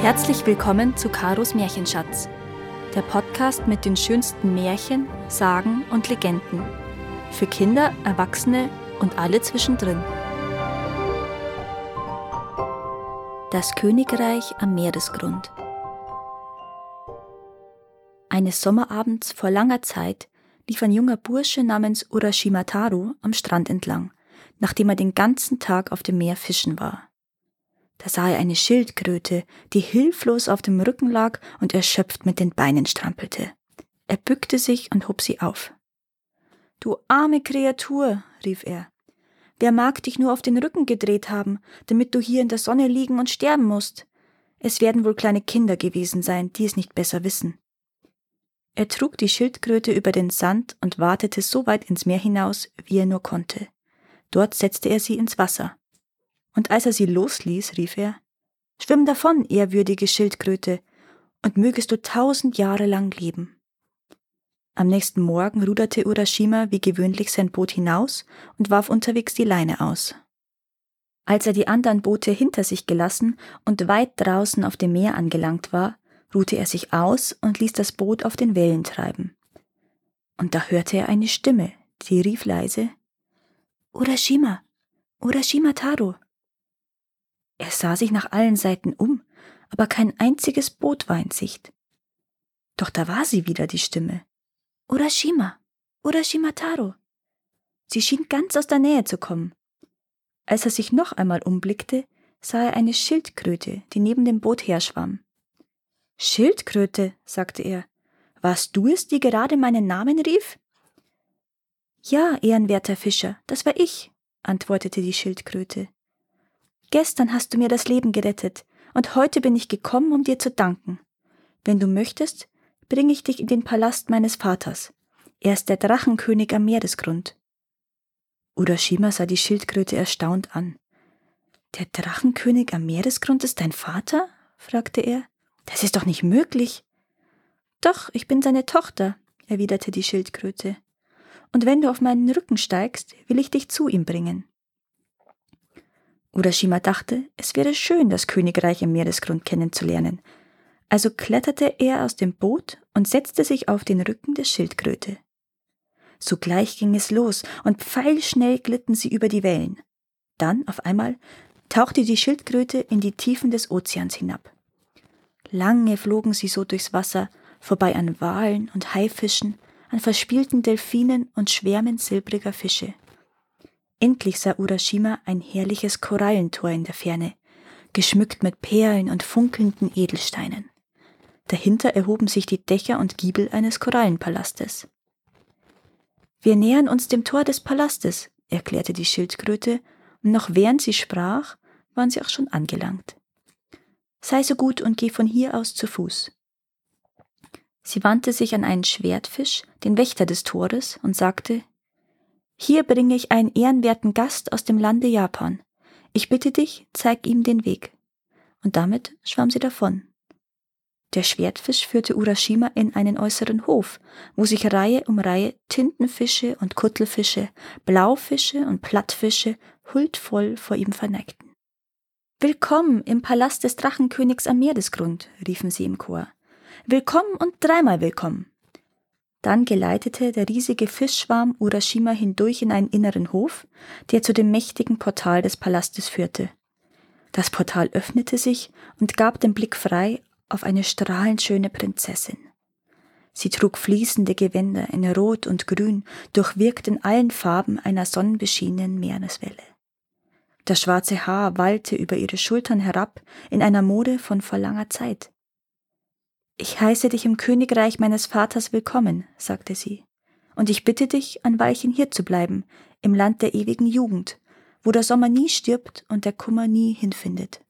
Herzlich willkommen zu Karos Märchenschatz, der Podcast mit den schönsten Märchen, Sagen und Legenden. Für Kinder, Erwachsene und alle zwischendrin. Das Königreich am Meeresgrund. Eines Sommerabends vor langer Zeit lief ein junger Bursche namens Urashima Taro am Strand entlang, nachdem er den ganzen Tag auf dem Meer fischen war. Da sah er eine Schildkröte, die hilflos auf dem Rücken lag und erschöpft mit den Beinen strampelte. Er bückte sich und hob sie auf. Du arme Kreatur, rief er. Wer mag dich nur auf den Rücken gedreht haben, damit du hier in der Sonne liegen und sterben musst? Es werden wohl kleine Kinder gewesen sein, die es nicht besser wissen. Er trug die Schildkröte über den Sand und wartete so weit ins Meer hinaus, wie er nur konnte. Dort setzte er sie ins Wasser und als er sie losließ, rief er Schwimm davon, ehrwürdige Schildkröte, und mögest du tausend Jahre lang leben. Am nächsten Morgen ruderte Urashima wie gewöhnlich sein Boot hinaus und warf unterwegs die Leine aus. Als er die anderen Boote hinter sich gelassen und weit draußen auf dem Meer angelangt war, ruhte er sich aus und ließ das Boot auf den Wellen treiben. Und da hörte er eine Stimme, die rief leise Urashima, Urashima Taro. Er sah sich nach allen Seiten um, aber kein einziges Boot war in Sicht. Doch da war sie wieder, die Stimme. Urashima, Urashima Taro. Sie schien ganz aus der Nähe zu kommen. Als er sich noch einmal umblickte, sah er eine Schildkröte, die neben dem Boot herschwamm. Schildkröte, sagte er, warst du es, die gerade meinen Namen rief? Ja, ehrenwerter Fischer, das war ich, antwortete die Schildkröte. Gestern hast du mir das Leben gerettet, und heute bin ich gekommen, um dir zu danken. Wenn du möchtest, bringe ich dich in den Palast meines Vaters. Er ist der Drachenkönig am Meeresgrund. Urashima sah die Schildkröte erstaunt an. Der Drachenkönig am Meeresgrund ist dein Vater? fragte er. Das ist doch nicht möglich. Doch, ich bin seine Tochter, erwiderte die Schildkröte. Und wenn du auf meinen Rücken steigst, will ich dich zu ihm bringen. Urashima dachte, es wäre schön, das Königreich im Meeresgrund kennenzulernen. Also kletterte er aus dem Boot und setzte sich auf den Rücken der Schildkröte. Sogleich ging es los und pfeilschnell glitten sie über die Wellen. Dann, auf einmal, tauchte die Schildkröte in die Tiefen des Ozeans hinab. Lange flogen sie so durchs Wasser, vorbei an Walen und Haifischen, an verspielten Delfinen und Schwärmen silbriger Fische. Endlich sah Urashima ein herrliches Korallentor in der Ferne, geschmückt mit Perlen und funkelnden Edelsteinen. Dahinter erhoben sich die Dächer und Giebel eines Korallenpalastes. Wir nähern uns dem Tor des Palastes, erklärte die Schildkröte, und noch während sie sprach, waren sie auch schon angelangt. Sei so gut und geh von hier aus zu Fuß. Sie wandte sich an einen Schwertfisch, den Wächter des Tores, und sagte hier bringe ich einen ehrenwerten Gast aus dem Lande Japan. Ich bitte dich, zeig ihm den Weg. Und damit schwamm sie davon. Der Schwertfisch führte Urashima in einen äußeren Hof, wo sich Reihe um Reihe Tintenfische und Kuttelfische, Blaufische und Plattfische huldvoll vor ihm verneigten. Willkommen im Palast des Drachenkönigs am Meeresgrund, riefen sie im Chor. Willkommen und dreimal willkommen. Dann geleitete der riesige Fischschwarm Urashima hindurch in einen inneren Hof, der zu dem mächtigen Portal des Palastes führte. Das Portal öffnete sich und gab den Blick frei auf eine strahlend schöne Prinzessin. Sie trug fließende Gewänder in Rot und Grün, durchwirkt in allen Farben einer sonnenbeschienenen Meereswelle. Das schwarze Haar wallte über ihre Schultern herab in einer Mode von vor langer Zeit. Ich heiße dich im Königreich meines Vaters willkommen, sagte sie, und ich bitte dich, ein Weilchen hier zu bleiben, im Land der ewigen Jugend, wo der Sommer nie stirbt und der Kummer nie hinfindet.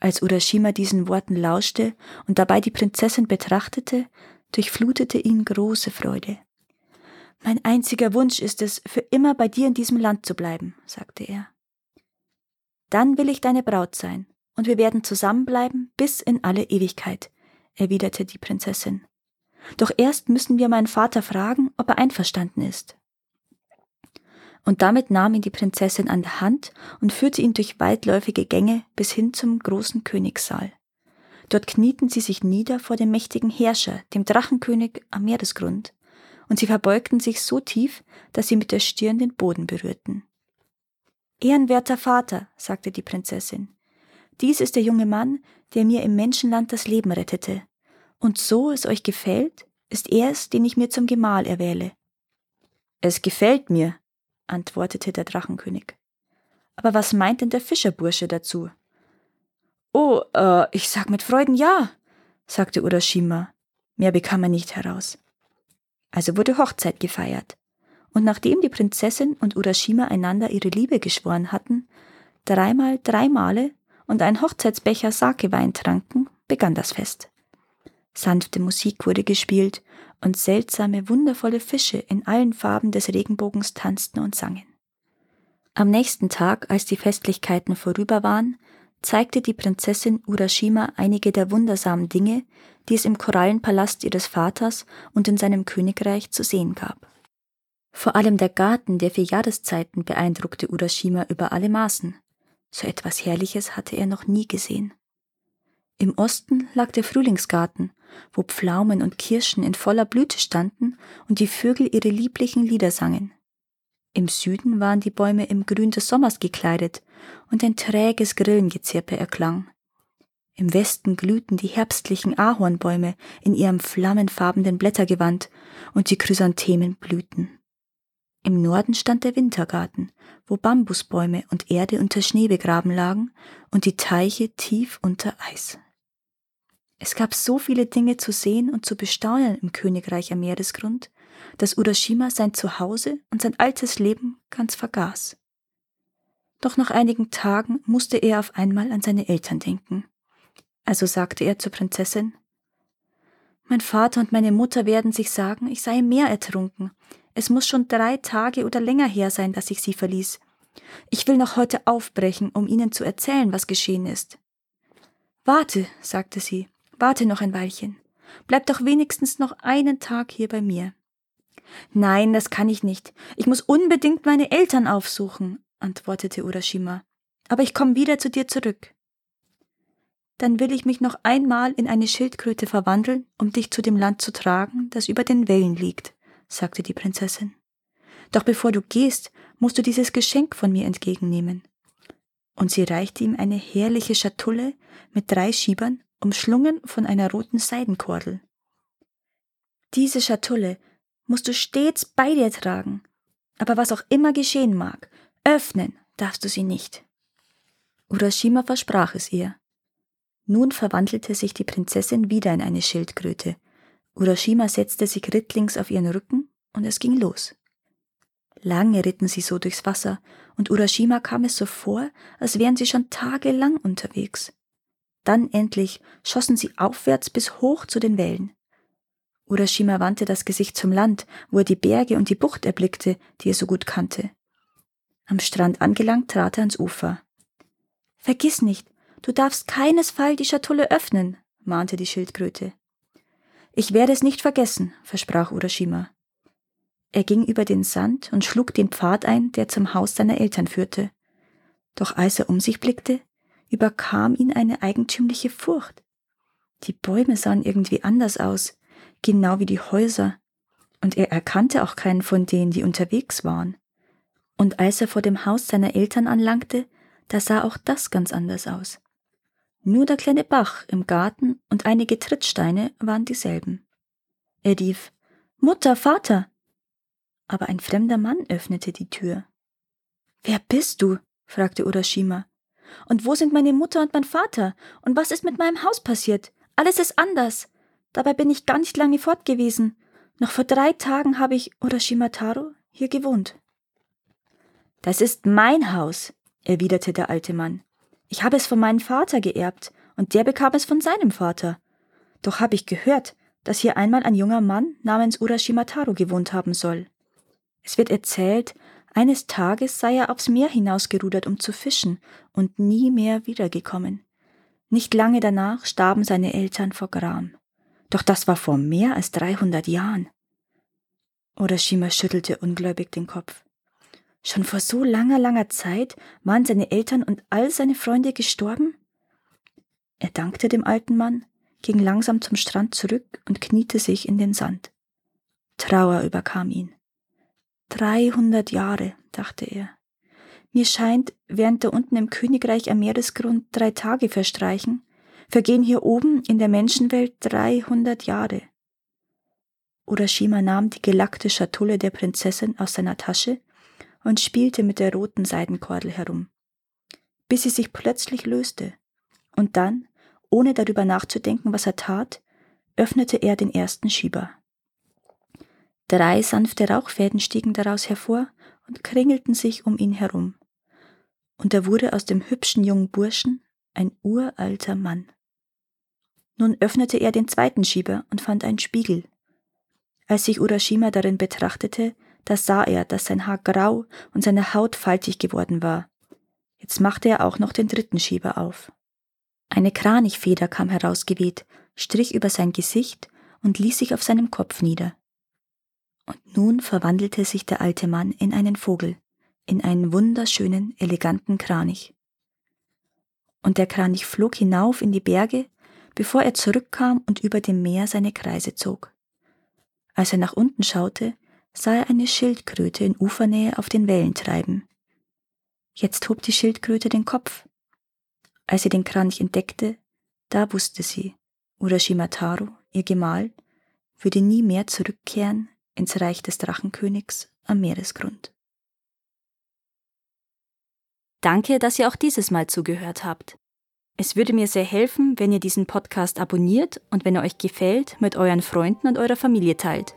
Als Urashima diesen Worten lauschte und dabei die Prinzessin betrachtete, durchflutete ihn große Freude. Mein einziger Wunsch ist es, für immer bei dir in diesem Land zu bleiben, sagte er. Dann will ich deine Braut sein, und wir werden zusammenbleiben bis in alle Ewigkeit, erwiderte die Prinzessin. Doch erst müssen wir meinen Vater fragen, ob er einverstanden ist. Und damit nahm ihn die Prinzessin an der Hand und führte ihn durch weitläufige Gänge bis hin zum großen Königssaal. Dort knieten sie sich nieder vor dem mächtigen Herrscher, dem Drachenkönig am Meeresgrund, und sie verbeugten sich so tief, dass sie mit der Stirn den Boden berührten. Ehrenwerter Vater, sagte die Prinzessin, dies ist der junge Mann, der mir im Menschenland das Leben rettete. Und so es euch gefällt, ist er es, den ich mir zum Gemahl erwähle. Es gefällt mir, antwortete der Drachenkönig. Aber was meint denn der Fischerbursche dazu? Oh, äh, ich sag mit Freuden ja, sagte Urashima. Mehr bekam er nicht heraus. Also wurde Hochzeit gefeiert. Und nachdem die Prinzessin und Urashima einander ihre Liebe geschworen hatten, dreimal drei Male und ein Hochzeitsbecher Sakewein tranken, begann das Fest. Sanfte Musik wurde gespielt und seltsame, wundervolle Fische in allen Farben des Regenbogens tanzten und sangen. Am nächsten Tag, als die Festlichkeiten vorüber waren, zeigte die Prinzessin Urashima einige der wundersamen Dinge, die es im Korallenpalast ihres Vaters und in seinem Königreich zu sehen gab. Vor allem der Garten der vier Jahreszeiten beeindruckte Urashima über alle Maßen. So etwas Herrliches hatte er noch nie gesehen. Im Osten lag der Frühlingsgarten, wo Pflaumen und Kirschen in voller Blüte standen und die Vögel ihre lieblichen Lieder sangen. Im Süden waren die Bäume im Grün des Sommers gekleidet und ein träges Grillengezirpe erklang. Im Westen glühten die herbstlichen Ahornbäume in ihrem flammenfarbenen Blättergewand und die Chrysanthemen blühten. Im Norden stand der Wintergarten, wo Bambusbäume und Erde unter Schnee begraben lagen und die Teiche tief unter Eis. Es gab so viele Dinge zu sehen und zu bestaunen im Königreich am Meeresgrund, dass Urashima sein Zuhause und sein altes Leben ganz vergaß. Doch nach einigen Tagen musste er auf einmal an seine Eltern denken. Also sagte er zur Prinzessin Mein Vater und meine Mutter werden sich sagen, ich sei im Meer ertrunken. Es muss schon drei Tage oder länger her sein, dass ich sie verließ. Ich will noch heute aufbrechen, um ihnen zu erzählen, was geschehen ist. Warte, sagte sie, warte noch ein Weilchen. Bleib doch wenigstens noch einen Tag hier bei mir. Nein, das kann ich nicht. Ich muss unbedingt meine Eltern aufsuchen, antwortete Urashima. Aber ich komme wieder zu dir zurück. Dann will ich mich noch einmal in eine Schildkröte verwandeln, um dich zu dem Land zu tragen, das über den Wellen liegt, sagte die Prinzessin. Doch bevor du gehst, musst du dieses Geschenk von mir entgegennehmen. Und sie reichte ihm eine herrliche Schatulle mit drei Schiebern, umschlungen von einer roten Seidenkordel. Diese Schatulle musst du stets bei dir tragen. Aber was auch immer geschehen mag, öffnen darfst du sie nicht. Urashima versprach es ihr. Nun verwandelte sich die Prinzessin wieder in eine Schildkröte. Urashima setzte sich rittlings auf ihren Rücken und es ging los. Lange ritten sie so durchs Wasser, und Urashima kam es so vor, als wären sie schon tagelang unterwegs. Dann endlich schossen sie aufwärts bis hoch zu den Wellen. Urashima wandte das Gesicht zum Land, wo er die Berge und die Bucht erblickte, die er so gut kannte. Am Strand angelangt trat er ans Ufer. Vergiss nicht, du darfst keinesfalls die Schatulle öffnen, mahnte die Schildkröte. Ich werde es nicht vergessen, versprach Urashima. Er ging über den Sand und schlug den Pfad ein, der zum Haus seiner Eltern führte. Doch als er um sich blickte, überkam ihn eine eigentümliche Furcht. Die Bäume sahen irgendwie anders aus, genau wie die Häuser, und er erkannte auch keinen von denen, die unterwegs waren. Und als er vor dem Haus seiner Eltern anlangte, da sah auch das ganz anders aus. Nur der kleine Bach im Garten und einige Trittsteine waren dieselben. Er rief Mutter, Vater. Aber ein fremder Mann öffnete die Tür. Wer bist du? fragte Urashima. Und wo sind meine Mutter und mein Vater? Und was ist mit meinem Haus passiert? Alles ist anders. Dabei bin ich gar nicht lange fort gewesen. Noch vor drei Tagen habe ich Urashimataro hier gewohnt. Das ist mein Haus, erwiderte der alte Mann. Ich habe es von meinem Vater geerbt, und der bekam es von seinem Vater. Doch habe ich gehört, dass hier einmal ein junger Mann namens Urashimataro gewohnt haben soll. Es wird erzählt, eines Tages sei er aufs Meer hinausgerudert, um zu fischen, und nie mehr wiedergekommen. Nicht lange danach starben seine Eltern vor Gram. Doch das war vor mehr als 300 Jahren. Urashima schüttelte ungläubig den Kopf. Schon vor so langer, langer Zeit waren seine Eltern und all seine Freunde gestorben? Er dankte dem alten Mann, ging langsam zum Strand zurück und kniete sich in den Sand. Trauer überkam ihn. Dreihundert Jahre, dachte er. Mir scheint, während da unten im Königreich am Meeresgrund drei Tage verstreichen, vergehen hier oben in der Menschenwelt dreihundert Jahre. Urashima nahm die gelackte Schatulle der Prinzessin aus seiner Tasche und spielte mit der roten Seidenkordel herum, bis sie sich plötzlich löste, und dann, ohne darüber nachzudenken, was er tat, öffnete er den ersten Schieber. Drei sanfte Rauchfäden stiegen daraus hervor und kringelten sich um ihn herum. Und er wurde aus dem hübschen jungen Burschen ein uralter Mann. Nun öffnete er den zweiten Schieber und fand einen Spiegel. Als sich Urashima darin betrachtete, da sah er, dass sein Haar grau und seine Haut faltig geworden war. Jetzt machte er auch noch den dritten Schieber auf. Eine Kranichfeder kam herausgeweht, strich über sein Gesicht und ließ sich auf seinem Kopf nieder. Und nun verwandelte sich der alte Mann in einen Vogel, in einen wunderschönen, eleganten Kranich. Und der Kranich flog hinauf in die Berge, bevor er zurückkam und über dem Meer seine Kreise zog. Als er nach unten schaute, sah er eine Schildkröte in Ufernähe auf den Wellen treiben. Jetzt hob die Schildkröte den Kopf. Als sie den Kranich entdeckte, da wusste sie, Urashima Taro, ihr Gemahl, würde nie mehr zurückkehren ins Reich des Drachenkönigs am Meeresgrund. Danke, dass ihr auch dieses Mal zugehört habt. Es würde mir sehr helfen, wenn ihr diesen Podcast abonniert und wenn er euch gefällt, mit euren Freunden und eurer Familie teilt.